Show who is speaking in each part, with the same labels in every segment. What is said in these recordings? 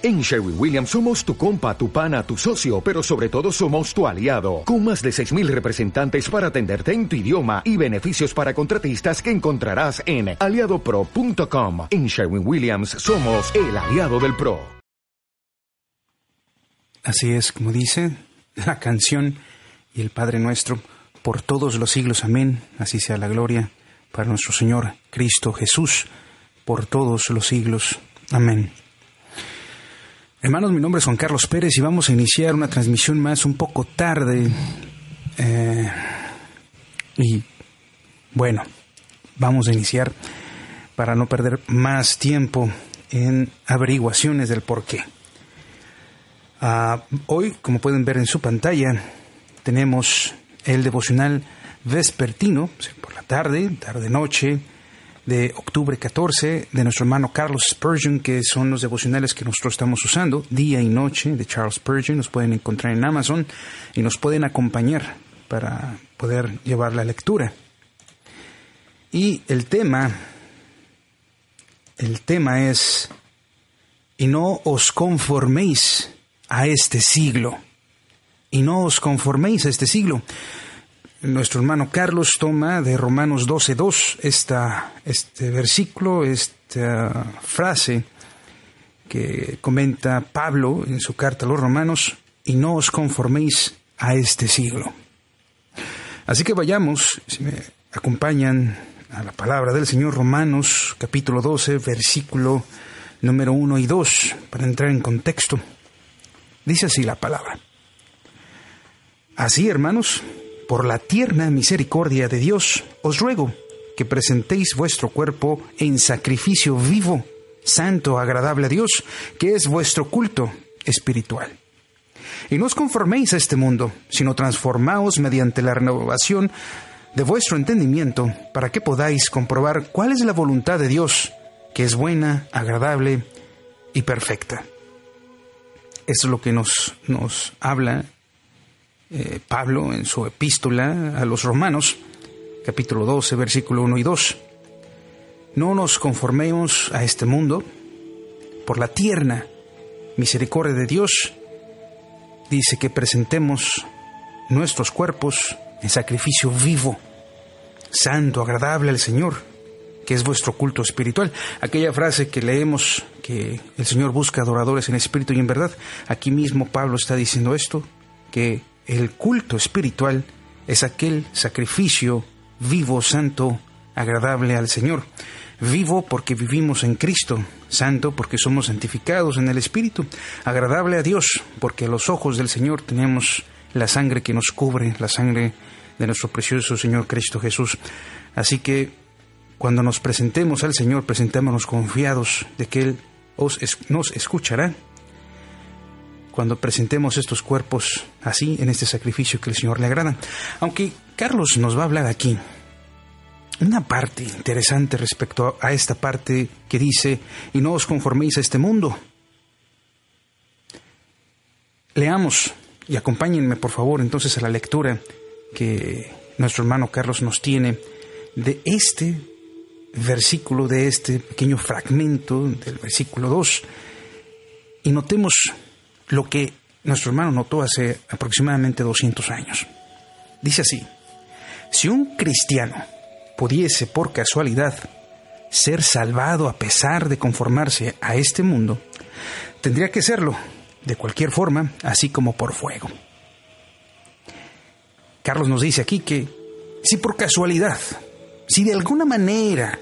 Speaker 1: En Sherwin Williams somos tu compa, tu pana, tu socio, pero sobre todo somos tu aliado, con más de 6.000 representantes para atenderte en tu idioma y beneficios para contratistas que encontrarás en aliadopro.com. En Sherwin Williams somos el aliado del PRO.
Speaker 2: Así es, como dice la canción y el Padre nuestro, por todos los siglos, amén, así sea la gloria para nuestro Señor Cristo Jesús, por todos los siglos, amén. Hermanos, mi nombre es Juan Carlos Pérez y vamos a iniciar una transmisión más un poco tarde. Eh, y bueno, vamos a iniciar para no perder más tiempo en averiguaciones del por qué. Ah, hoy, como pueden ver en su pantalla, tenemos el devocional vespertino, por la tarde, tarde-noche, de octubre 14 de nuestro hermano Carlos Spurgeon, que son los devocionales que nosotros estamos usando, día y noche, de Charles Spurgeon. Nos pueden encontrar en Amazon y nos pueden acompañar para poder llevar la lectura. Y el tema, el tema es, y no os conforméis a este siglo, y no os conforméis a este siglo. Nuestro hermano Carlos toma de Romanos 12.2 esta, este versículo, esta frase que comenta Pablo en su carta a los romanos, y no os conforméis a este siglo. Así que vayamos, si me acompañan a la palabra del Señor Romanos capítulo 12, versículo número 1 y 2, para entrar en contexto. Dice así la palabra. Así, hermanos, por la tierna misericordia de Dios, os ruego que presentéis vuestro cuerpo en sacrificio vivo, santo, agradable a Dios, que es vuestro culto espiritual. Y no os conforméis a este mundo, sino transformaos mediante la renovación de vuestro entendimiento, para que podáis comprobar cuál es la voluntad de Dios, que es buena, agradable y perfecta. Es lo que nos, nos habla eh, Pablo en su epístola a los romanos, capítulo 12, versículo 1 y 2. No nos conformemos a este mundo, por la tierna misericordia de Dios, dice que presentemos nuestros cuerpos en sacrificio vivo, santo, agradable al Señor, que es vuestro culto espiritual. Aquella frase que leemos que el Señor busca adoradores en espíritu y en verdad, aquí mismo Pablo está diciendo esto, que el culto espiritual es aquel sacrificio vivo, santo, agradable al Señor. Vivo porque vivimos en Cristo, santo porque somos santificados en el Espíritu, agradable a Dios porque a los ojos del Señor tenemos la sangre que nos cubre, la sangre de nuestro precioso Señor Cristo Jesús. Así que cuando nos presentemos al Señor, presentémonos confiados de que Él nos escuchará cuando presentemos estos cuerpos así en este sacrificio que el Señor le agrada. Aunque Carlos nos va a hablar aquí una parte interesante respecto a esta parte que dice, y no os conforméis a este mundo. Leamos y acompáñenme por favor entonces a la lectura que nuestro hermano Carlos nos tiene de este versículo, de este pequeño fragmento del versículo 2, y notemos lo que nuestro hermano notó hace aproximadamente 200 años. Dice así, si un cristiano pudiese por casualidad ser salvado a pesar de conformarse a este mundo, tendría que serlo de cualquier forma, así como por fuego. Carlos nos dice aquí que si por casualidad, si de alguna manera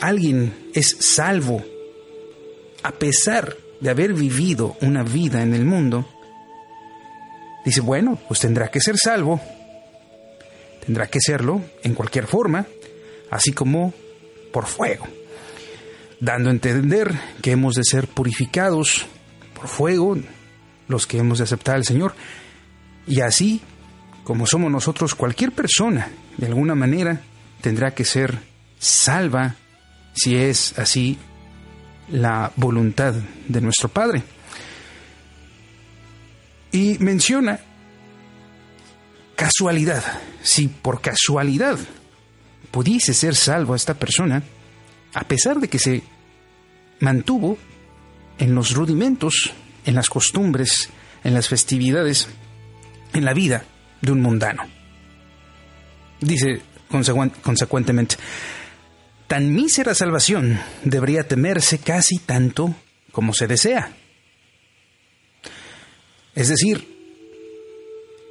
Speaker 2: alguien es salvo a pesar de haber vivido una vida en el mundo, dice, bueno, pues tendrá que ser salvo, tendrá que serlo en cualquier forma, así como por fuego, dando a entender que hemos de ser purificados por fuego, los que hemos de aceptar al Señor, y así como somos nosotros, cualquier persona, de alguna manera, tendrá que ser salva si es así la voluntad de nuestro Padre. Y menciona casualidad. Si por casualidad pudiese ser salvo a esta persona, a pesar de que se mantuvo en los rudimentos, en las costumbres, en las festividades, en la vida de un mundano. Dice consecuentemente, tan mísera salvación debería temerse casi tanto como se desea. Es decir,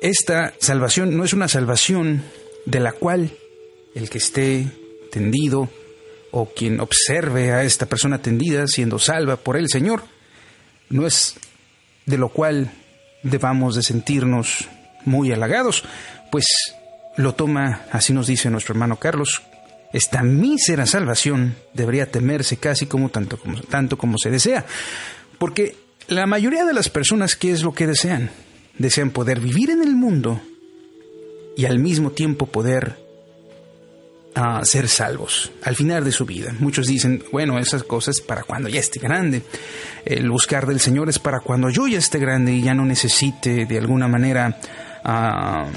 Speaker 2: esta salvación no es una salvación de la cual el que esté tendido o quien observe a esta persona tendida siendo salva por el Señor, no es de lo cual debamos de sentirnos muy halagados, pues lo toma, así nos dice nuestro hermano Carlos, esta mísera salvación debería temerse casi como tanto como, tanto como se desea, porque la mayoría de las personas, ¿qué es lo que desean? Desean poder vivir en el mundo y al mismo tiempo poder ah, ser salvos al final de su vida. Muchos dicen, bueno, esas cosas para cuando ya esté grande. El buscar del Señor es para cuando yo ya esté grande y ya no necesite de alguna manera, ah,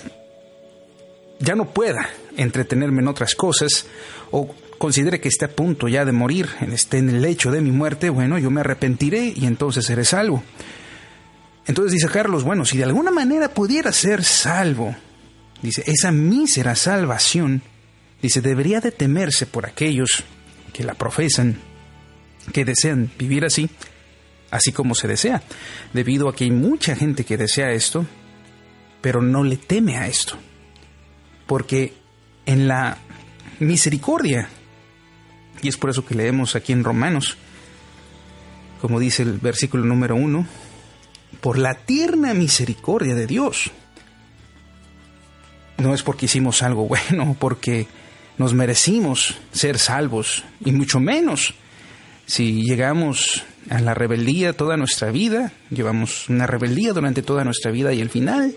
Speaker 2: ya no pueda entretenerme en otras cosas o considere que esté a punto ya de morir, esté en el lecho de mi muerte, bueno, yo me arrepentiré y entonces seré salvo. Entonces dice Carlos, bueno, si de alguna manera pudiera ser salvo, dice, esa mísera salvación, dice, debería de temerse por aquellos que la profesan, que desean vivir así, así como se desea, debido a que hay mucha gente que desea esto, pero no le teme a esto, porque en la misericordia y es por eso que leemos aquí en Romanos, como dice el versículo número uno, por la tierna misericordia de Dios. No es porque hicimos algo bueno, porque nos merecimos ser salvos, y mucho menos si llegamos a la rebeldía toda nuestra vida, llevamos una rebeldía durante toda nuestra vida y al final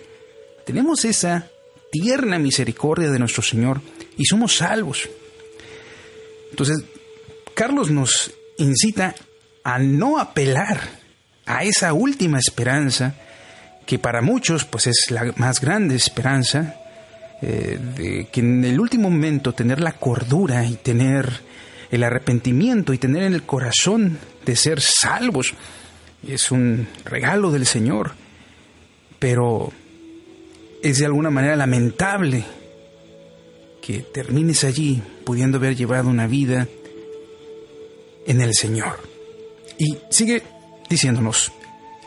Speaker 2: tenemos esa tierna misericordia de nuestro Señor y somos salvos. Entonces, Carlos nos incita a no apelar a esa última esperanza que para muchos pues es la más grande esperanza eh, de que en el último momento tener la cordura y tener el arrepentimiento y tener en el corazón de ser salvos es un regalo del Señor pero es de alguna manera lamentable que termines allí pudiendo haber llevado una vida en el Señor. Y sigue diciéndonos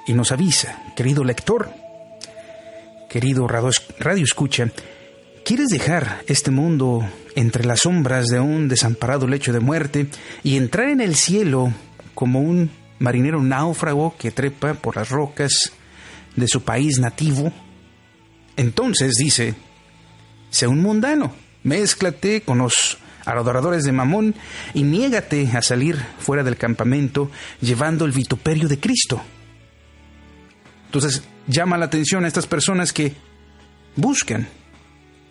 Speaker 2: y nos avisa, querido lector, querido radio escucha, ¿quieres dejar este mundo entre las sombras de un desamparado lecho de muerte y entrar en el cielo como un marinero náufrago que trepa por las rocas de su país nativo? Entonces dice, sea un mundano, mézclate con los adoradores de Mamón y niégate a salir fuera del campamento llevando el vituperio de Cristo. Entonces llama la atención a estas personas que buscan,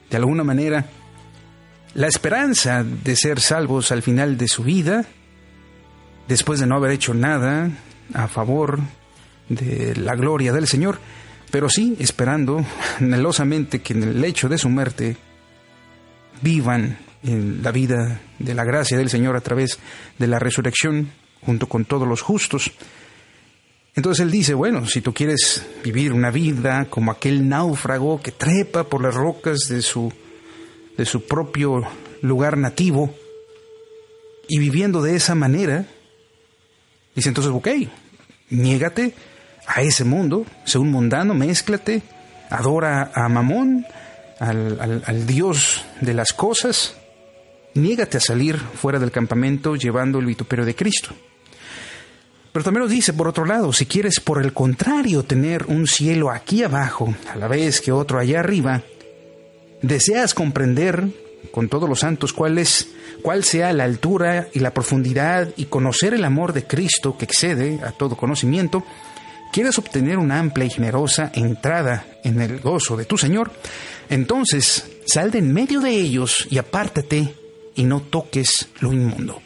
Speaker 2: de alguna manera, la esperanza de ser salvos al final de su vida, después de no haber hecho nada a favor de la gloria del Señor, pero sí esperando anhelosamente que en el hecho de su muerte vivan en la vida de la gracia del Señor a través de la resurrección junto con todos los justos. Entonces él dice, bueno, si tú quieres vivir una vida como aquel náufrago que trepa por las rocas de su, de su propio lugar nativo y viviendo de esa manera, dice entonces, ok, niégate a ese mundo, un mundano, mézclate, adora a Mamón, al, al Dios de las cosas, niégate a salir fuera del campamento llevando el vituperio de Cristo. Pero también nos dice, por otro lado, si quieres por el contrario tener un cielo aquí abajo, a la vez que otro allá arriba, deseas comprender con todos los santos cuál es, cuál sea la altura y la profundidad y conocer el amor de Cristo que excede a todo conocimiento, quieres obtener una amplia y generosa entrada en el gozo de tu Señor, entonces sal de en medio de ellos y apártate y no toques lo inmundo.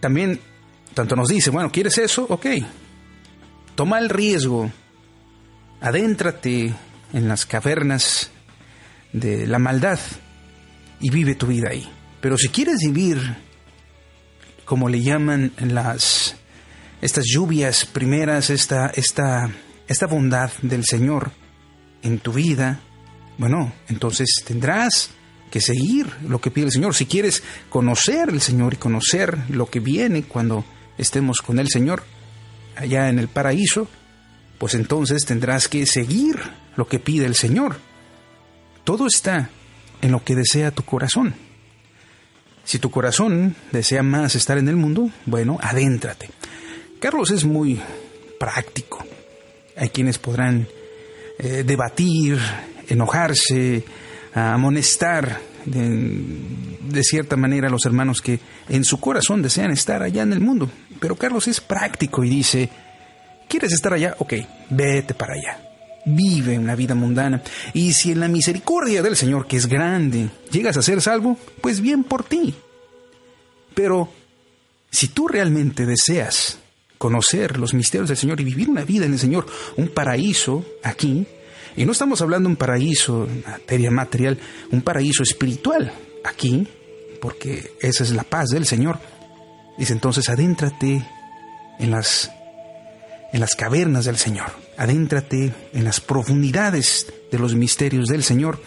Speaker 2: También, tanto nos dice, bueno, ¿quieres eso? Ok, toma el riesgo, adéntrate en las cavernas de la maldad y vive tu vida ahí. Pero si quieres vivir como le llaman las estas lluvias primeras, esta, esta, esta bondad del Señor en tu vida, bueno, entonces tendrás que seguir lo que pide el Señor. Si quieres conocer el Señor y conocer lo que viene cuando estemos con el Señor allá en el paraíso, pues entonces tendrás que seguir lo que pide el Señor. Todo está en lo que desea tu corazón. Si tu corazón desea más estar en el mundo, bueno, adéntrate. Carlos es muy práctico. Hay quienes podrán eh, debatir, enojarse, amonestar de, cierta manera a los hermanos que en su corazón desean estar allá en el mundo. Pero Carlos es práctico y dice, ¿quieres estar allá? Ok, vete para allá. Vive una vida mundana. Y si en la misericordia del Señor, que es grande, llegas a ser salvo, pues bien por ti. Pero si tú realmente deseas conocer los misterios del Señor y vivir una vida en el Señor, un paraíso aquí. Y no estamos hablando de un paraíso materia material, un paraíso espiritual aquí, porque esa es la paz del Señor. Dice entonces, adéntrate en las, en las cavernas del Señor, adéntrate en las profundidades de los misterios del Señor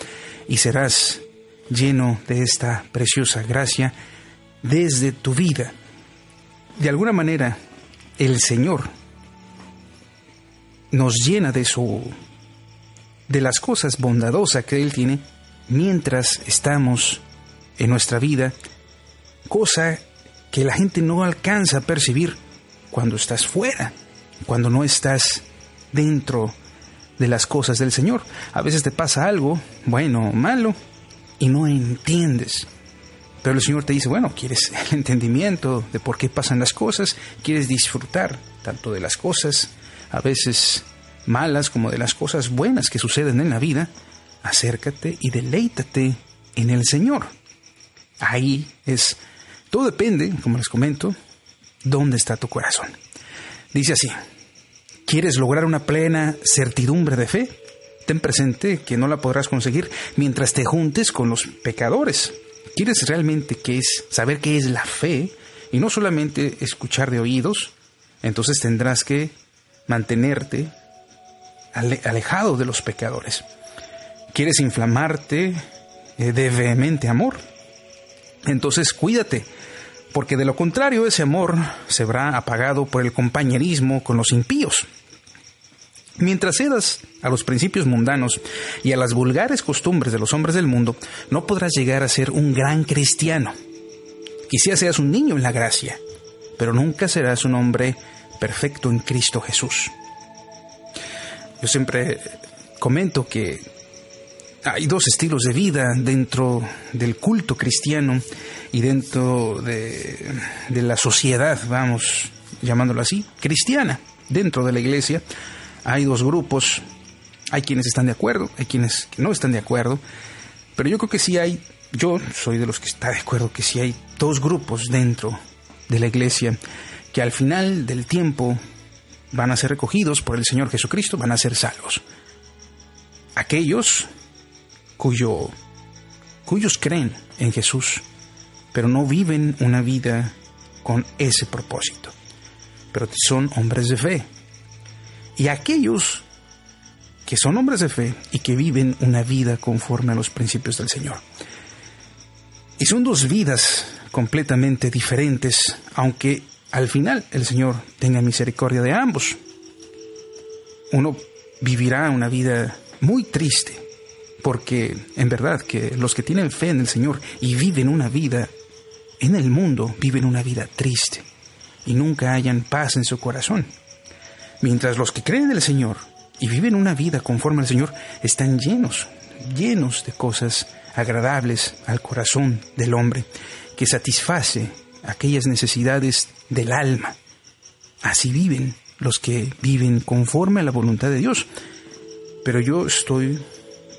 Speaker 2: y serás lleno de esta preciosa gracia desde tu vida. De alguna manera, el Señor nos llena de su de las cosas bondadosas que él tiene mientras estamos en nuestra vida, cosa que la gente no alcanza a percibir cuando estás fuera, cuando no estás dentro de las cosas del Señor. A veces te pasa algo, bueno o malo, y no entiendes. Pero el Señor te dice, bueno, quieres el entendimiento de por qué pasan las cosas, quieres disfrutar tanto de las cosas, a veces malas, como de las cosas buenas que suceden en la vida, acércate y deleítate en el Señor. Ahí es, todo depende, como les comento, dónde está tu corazón. Dice así, ¿quieres lograr una plena certidumbre de fe? Ten presente que no la podrás conseguir mientras te juntes con los pecadores quieres realmente qué es, saber qué es la fe y no solamente escuchar de oídos, entonces tendrás que mantenerte alejado de los pecadores. ¿Quieres inflamarte eh, de vehemente amor? Entonces cuídate, porque de lo contrario ese amor se verá apagado por el compañerismo con los impíos. Mientras cedas a los principios mundanos y a las vulgares costumbres de los hombres del mundo, no podrás llegar a ser un gran cristiano. Quizás seas un niño en la gracia, pero nunca serás un hombre perfecto en Cristo Jesús. Yo siempre comento que hay dos estilos de vida dentro del culto cristiano y dentro de, de la sociedad, vamos llamándolo así, cristiana, dentro de la iglesia hay dos grupos, hay quienes están de acuerdo, hay quienes no están de acuerdo, pero yo creo que sí hay, yo soy de los que está de acuerdo que sí hay dos grupos dentro de la iglesia que al final del tiempo van a ser recogidos por el Señor Jesucristo, van a ser salvos. Aquellos cuyo, cuyos creen en Jesús, pero no viven una vida con ese propósito, pero son hombres de fe, y aquellos que son hombres de fe y que viven una vida conforme a los principios del Señor. Y son dos vidas completamente diferentes, aunque al final el Señor tenga misericordia de ambos. Uno vivirá una vida muy triste, porque en verdad que los que tienen fe en el Señor y viven una vida en el mundo, viven una vida triste y nunca hayan paz en su corazón. Mientras los que creen en el Señor y viven una vida conforme al Señor están llenos, llenos de cosas agradables al corazón del hombre, que satisface aquellas necesidades del alma. Así viven los que viven conforme a la voluntad de Dios. Pero yo estoy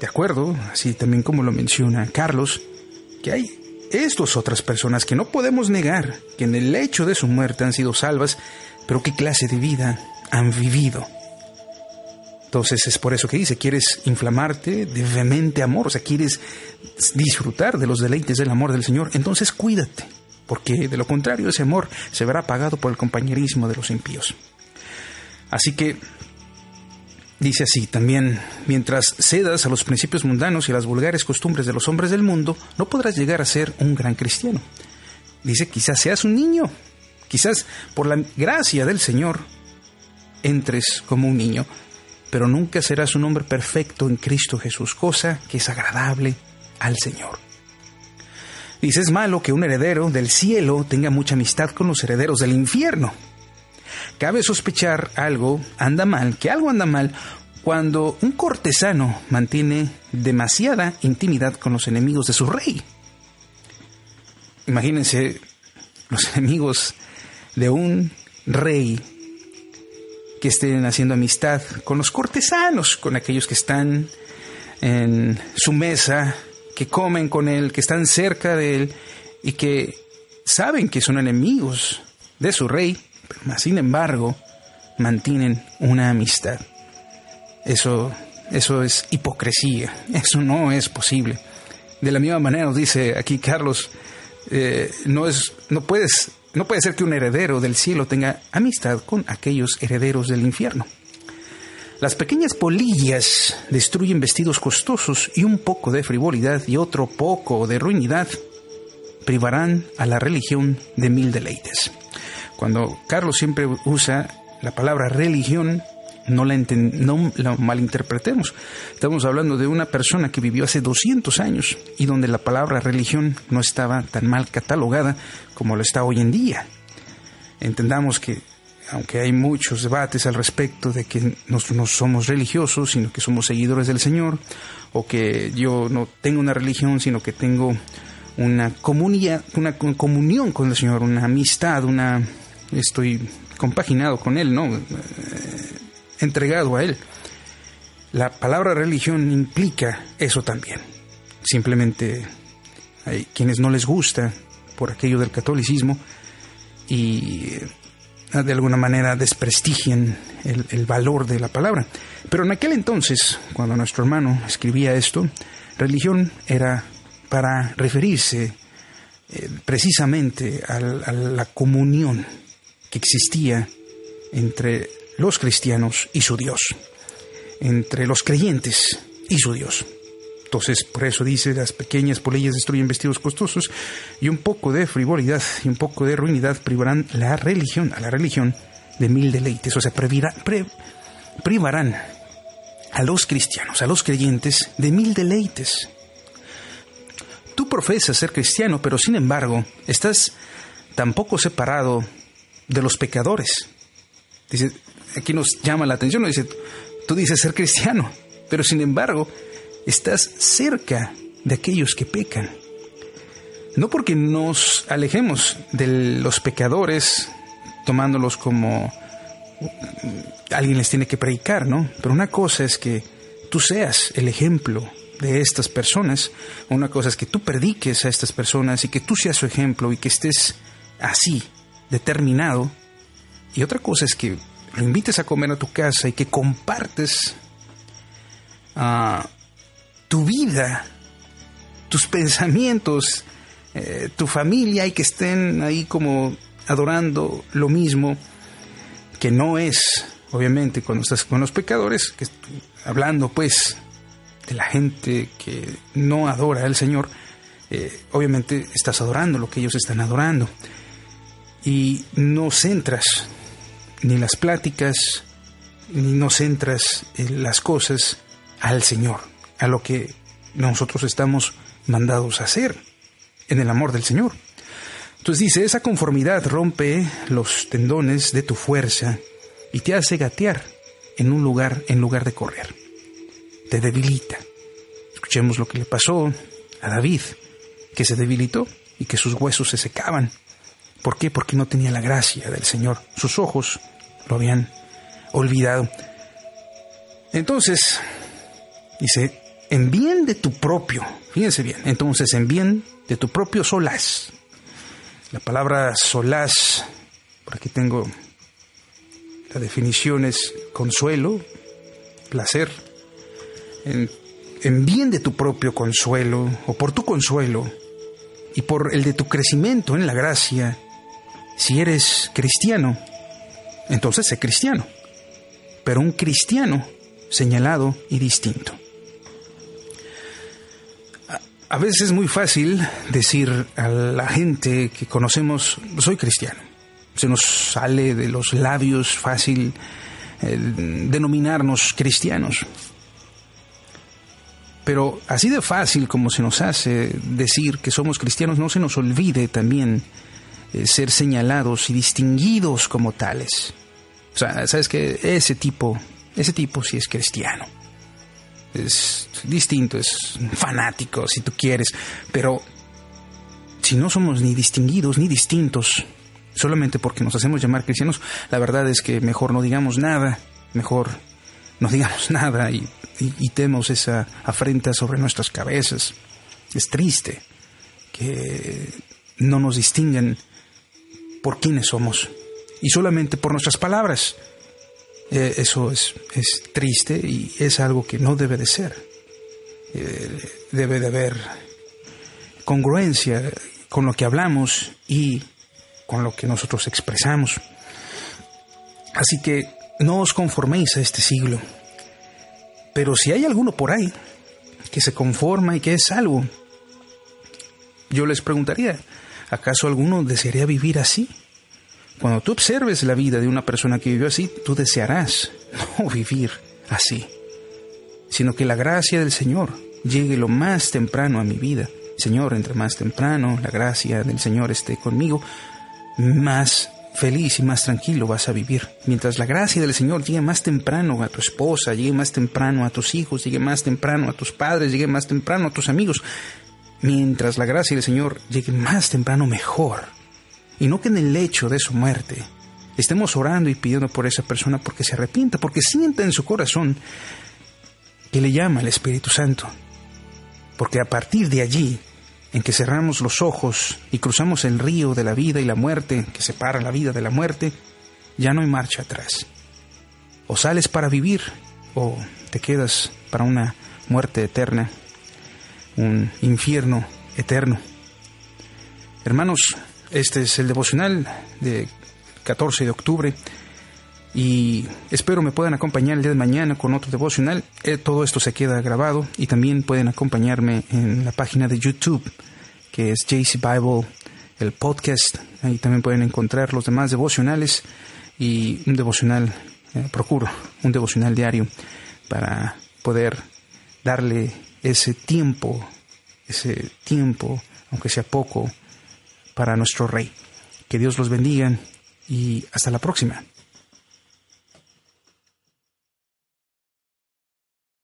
Speaker 2: de acuerdo, así también como lo menciona Carlos, que hay estas otras personas que no podemos negar que en el hecho de su muerte han sido salvas, pero qué clase de vida han vivido. Entonces es por eso que dice, quieres inflamarte de vehemente amor, o sea, quieres disfrutar de los deleites del amor del Señor, entonces cuídate, porque de lo contrario ese amor se verá apagado por el compañerismo de los impíos. Así que Dice así también, mientras cedas a los principios mundanos y a las vulgares costumbres de los hombres del mundo, no podrás llegar a ser un gran cristiano. Dice, quizás seas un niño, quizás por la gracia del Señor entres como un niño, pero nunca serás un hombre perfecto en Cristo Jesús, cosa que es agradable al Señor. Dice, es malo que un heredero del cielo tenga mucha amistad con los herederos del infierno cabe sospechar algo anda mal, que algo anda mal cuando un cortesano mantiene demasiada intimidad con los enemigos de su rey. Imagínense los enemigos de un rey que estén haciendo amistad con los cortesanos, con aquellos que están en su mesa, que comen con él, que están cerca de él y que saben que son enemigos de su rey sin embargo, mantienen una amistad. Eso, eso es hipocresía, eso no es posible. De la misma manera nos dice aquí Carlos, eh, no, es, no, puedes, no puede ser que un heredero del cielo tenga amistad con aquellos herederos del infierno. Las pequeñas polillas destruyen vestidos costosos y un poco de frivolidad y otro poco de ruinidad privarán a la religión de mil deleites. Cuando Carlos siempre usa la palabra religión, no la, malinterpretemos. Estamos hablando de una persona que vivió hace 200 años y donde la palabra religión no estaba tan mal catalogada como lo está hoy en día. Entendamos que, aunque hay muchos debates al respecto de que no, no somos religiosos, sino que somos seguidores del Señor, o que yo no tengo una religión, sino que tengo una comunidad, una comunión con el Señor, una amistad, una estoy compaginado con Él, ¿no? Entregado a Él. La palabra religión implica eso también. Simplemente hay quienes no les gusta por aquello del catolicismo y eh, de alguna manera desprestigian el, el, valor de la palabra. Pero en aquel entonces, cuando nuestro hermano escribía esto, religión era para referirse eh, precisamente a la comunión que existía entre los cristianos y su Dios, entre los creyentes y su Dios. Entonces, por eso dice, las pequeñas polillas destruyen vestidos costosos y un poco de frivolidad y un poco de ruinidad privarán la religión, a la religión de mil deleites, o sea, privarán a los cristianos, a los creyentes de mil deleites. Tú profesas ser cristiano, pero sin embargo, estás tan poco separado de los pecadores. Dice, aquí nos llama la atención, dice, tú dices ser cristiano, pero sin embargo estás cerca de aquellos que pecan. No porque nos alejemos de los pecadores, tomándolos como alguien les tiene que predicar, ¿no? Pero una cosa es que tú seas el ejemplo de estas personas, una cosa es que tú prediques a estas personas y que tú seas su ejemplo y que estés así, determinado. Y otra cosa es que lo invites a comer a tu casa y que compartes ah, tu vida, tus pensamientos, eh, tu familia y que estén ahí como adorando lo mismo, que no es, obviamente, cuando estás con los pecadores, hablando pues de la gente que no adora al Señor, eh, obviamente estás adorando lo que ellos están adorando. Y no centras ni las pláticas, ni no centras en las cosas al Señor, a lo que nosotros estamos mandados a hacer en el amor del Señor. Entonces dice, esa conformidad rompe los tendones de tu fuerza y te hace gatear en un lugar en lugar de correr. Te debilita. Escuchemos lo que le pasó a David, que se debilitó y que sus huesos se secaban ¿Por qué? Porque no tenía la gracia del Señor. Sus ojos lo habían olvidado. Entonces, dice, en bien de tu propio, fíjense bien, entonces en bien de tu propio solaz. La palabra solaz, por aquí tengo la definición es consuelo, placer. En, en bien de tu propio consuelo, o por tu consuelo, y por el de tu crecimiento en la gracia, si eres cristiano, entonces sé cristiano, pero un cristiano señalado y distinto. A veces es muy fácil decir a la gente que conocemos, soy cristiano. Se nos sale de los labios fácil denominarnos cristianos. Pero así de fácil como se nos hace decir que somos cristianos, no se nos olvide también eh, ser señalados y distinguidos como tales. O sea, sabes que ese tipo, ese tipo sí es cristiano. Es distinto, es fanático si tú quieres, pero si no somos ni distinguidos ni distintos, solamente porque nos hacemos llamar cristianos, la verdad es que mejor no digamos nada, mejor no digamos nada y, y, temos esa afrenta sobre nuestras cabezas. Es triste que no nos distinguen por quiénes somos y solamente por nuestras palabras. Eh, eso es, es, triste y es algo que no debe de ser. Eh, debe de haber congruencia con lo que hablamos y con lo que nosotros expresamos. Así que no os conforméis a este siglo. Pero si hay alguno por ahí que se conforma y que es algo, yo les preguntaría, ¿acaso alguno desearía vivir así? Cuando tú observes la vida de una persona que vivió así, tú desearás no vivir así, sino que la gracia del Señor llegue lo más temprano a mi vida. Señor, entre más temprano la gracia del Señor esté conmigo, más feliz y más tranquilo vas a vivir. Mientras la gracia del Señor llegue más temprano a tu esposa, llegue más temprano a tus hijos, llegue más temprano a tus padres, llegue más temprano a tus amigos. Mientras la gracia del Señor llegue más temprano, mejor. Y no que en el lecho de su muerte estemos orando y pidiendo por esa persona porque se arrepienta, porque sienta en su corazón que le llama el Espíritu Santo. Porque a partir de allí en que cerramos los ojos y cruzamos el río de la vida y la muerte que separa la vida de la muerte, ya no hay marcha atrás. O sales para vivir o te quedas para una muerte eterna, un infierno eterno. Hermanos, este es el devocional de 14 de octubre y espero me puedan acompañar el día de mañana con otro devocional. Eh, todo esto se queda grabado y también pueden acompañarme en la página de YouTube que es JC Bible, el podcast. Ahí también pueden encontrar los demás devocionales y un devocional, eh, procuro, un devocional diario para poder darle ese tiempo, ese tiempo, aunque sea poco, para nuestro Rey. Que Dios los bendiga y hasta la próxima.